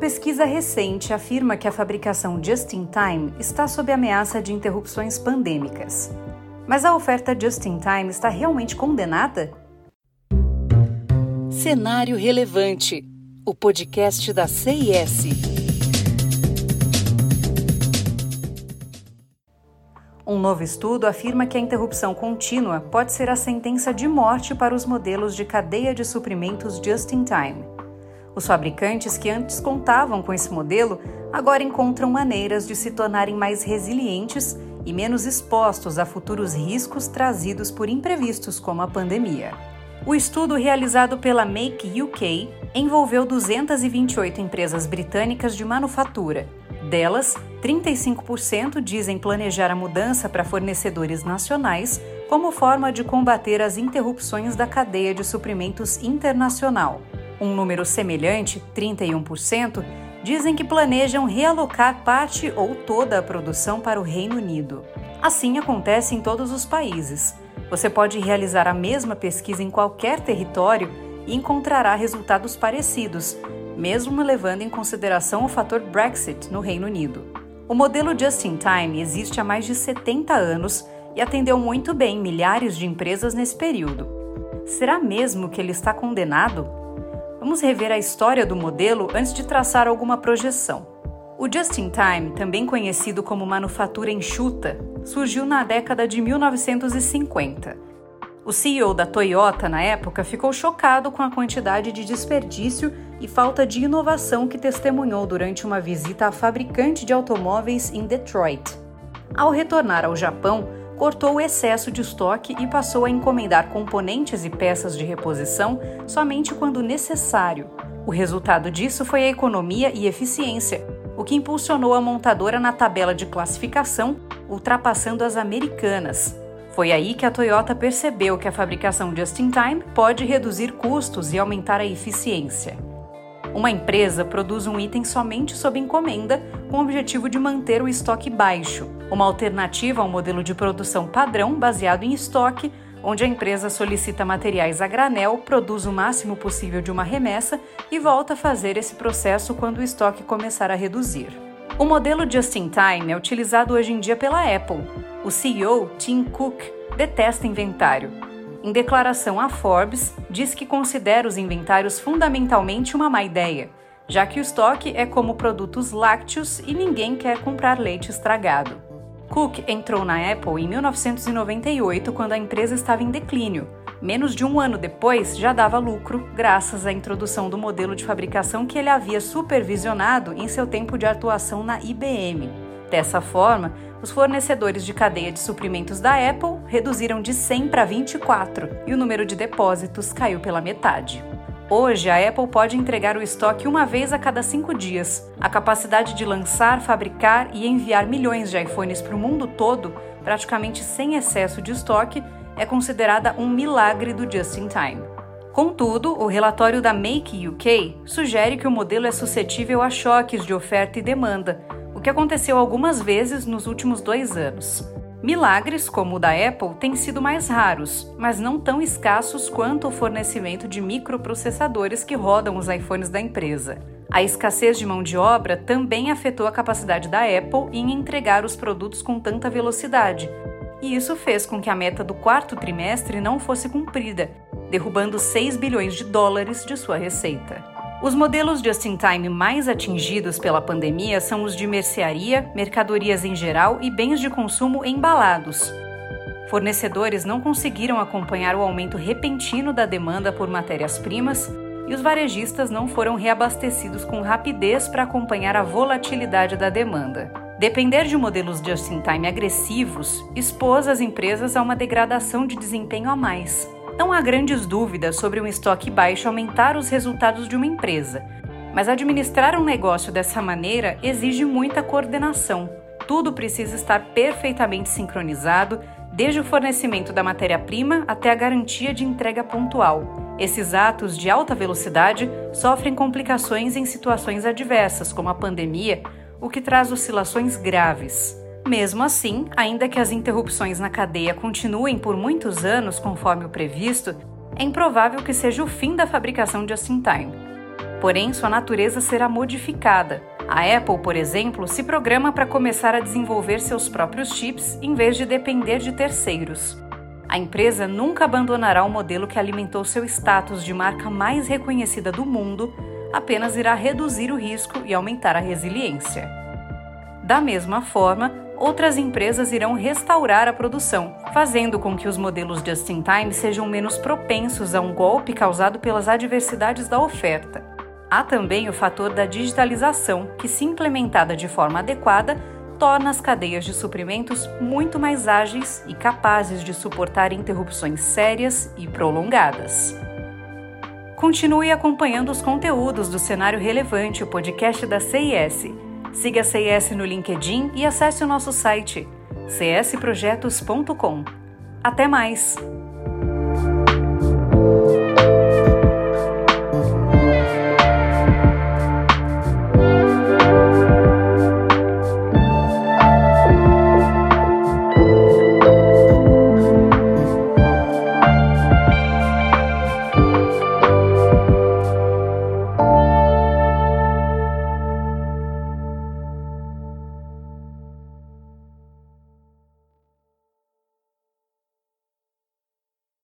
pesquisa recente afirma que a fabricação just-in-time está sob ameaça de interrupções pandêmicas. Mas a oferta just-in-time está realmente condenada? Cenário Relevante, o podcast da CIS. Um novo estudo afirma que a interrupção contínua pode ser a sentença de morte para os modelos de cadeia de suprimentos just-in-time. Os fabricantes que antes contavam com esse modelo agora encontram maneiras de se tornarem mais resilientes e menos expostos a futuros riscos trazidos por imprevistos como a pandemia. O estudo realizado pela Make UK envolveu 228 empresas britânicas de manufatura. Delas, 35% dizem planejar a mudança para fornecedores nacionais como forma de combater as interrupções da cadeia de suprimentos internacional. Um número semelhante, 31%, dizem que planejam realocar parte ou toda a produção para o Reino Unido. Assim acontece em todos os países. Você pode realizar a mesma pesquisa em qualquer território e encontrará resultados parecidos, mesmo levando em consideração o fator Brexit no Reino Unido. O modelo Just-in-Time existe há mais de 70 anos e atendeu muito bem milhares de empresas nesse período. Será mesmo que ele está condenado? Vamos rever a história do modelo antes de traçar alguma projeção. O Just-in-Time, também conhecido como manufatura enxuta, surgiu na década de 1950. O CEO da Toyota na época ficou chocado com a quantidade de desperdício e falta de inovação que testemunhou durante uma visita à fabricante de automóveis em Detroit. Ao retornar ao Japão, cortou o excesso de estoque e passou a encomendar componentes e peças de reposição somente quando necessário. O resultado disso foi a economia e eficiência, o que impulsionou a montadora na tabela de classificação, ultrapassando as americanas. Foi aí que a Toyota percebeu que a fabricação just-in-time pode reduzir custos e aumentar a eficiência. Uma empresa produz um item somente sob encomenda, com o objetivo de manter o estoque baixo, uma alternativa ao modelo de produção padrão baseado em estoque, onde a empresa solicita materiais a granel, produz o máximo possível de uma remessa e volta a fazer esse processo quando o estoque começar a reduzir. O modelo just-in-time é utilizado hoje em dia pela Apple. O CEO, Tim Cook, detesta inventário em declaração à Forbes, diz que considera os inventários fundamentalmente uma má ideia, já que o estoque é como produtos lácteos e ninguém quer comprar leite estragado. Cook entrou na Apple em 1998 quando a empresa estava em declínio. Menos de um ano depois, já dava lucro, graças à introdução do modelo de fabricação que ele havia supervisionado em seu tempo de atuação na IBM. Dessa forma, os fornecedores de cadeia de suprimentos da Apple reduziram de 100 para 24 e o número de depósitos caiu pela metade. Hoje, a Apple pode entregar o estoque uma vez a cada cinco dias. A capacidade de lançar, fabricar e enviar milhões de iPhones para o mundo todo, praticamente sem excesso de estoque, é considerada um milagre do just-in-time. Contudo, o relatório da Make UK sugere que o modelo é suscetível a choques de oferta e demanda, o que aconteceu algumas vezes nos últimos dois anos. Milagres, como o da Apple, têm sido mais raros, mas não tão escassos quanto o fornecimento de microprocessadores que rodam os iPhones da empresa. A escassez de mão de obra também afetou a capacidade da Apple em entregar os produtos com tanta velocidade, e isso fez com que a meta do quarto trimestre não fosse cumprida, derrubando 6 bilhões de dólares de sua receita. Os modelos just-in-time mais atingidos pela pandemia são os de mercearia, mercadorias em geral e bens de consumo embalados. Fornecedores não conseguiram acompanhar o aumento repentino da demanda por matérias-primas e os varejistas não foram reabastecidos com rapidez para acompanhar a volatilidade da demanda. Depender de modelos just-in-time agressivos expôs as empresas a uma degradação de desempenho a mais. Não há grandes dúvidas sobre um estoque baixo aumentar os resultados de uma empresa, mas administrar um negócio dessa maneira exige muita coordenação. Tudo precisa estar perfeitamente sincronizado, desde o fornecimento da matéria-prima até a garantia de entrega pontual. Esses atos de alta velocidade sofrem complicações em situações adversas, como a pandemia, o que traz oscilações graves. Mesmo assim, ainda que as interrupções na cadeia continuem por muitos anos conforme o previsto, é improvável que seja o fim da fabricação just-in-time. Porém, sua natureza será modificada. A Apple, por exemplo, se programa para começar a desenvolver seus próprios chips em vez de depender de terceiros. A empresa nunca abandonará o modelo que alimentou seu status de marca mais reconhecida do mundo, apenas irá reduzir o risco e aumentar a resiliência. Da mesma forma, outras empresas irão restaurar a produção, fazendo com que os modelos just-in-time sejam menos propensos a um golpe causado pelas adversidades da oferta. Há também o fator da digitalização, que, se implementada de forma adequada, torna as cadeias de suprimentos muito mais ágeis e capazes de suportar interrupções sérias e prolongadas. Continue acompanhando os conteúdos do Cenário Relevante, o podcast da CIS. Siga a CIS no LinkedIn e acesse o nosso site csprojetos.com. Até mais!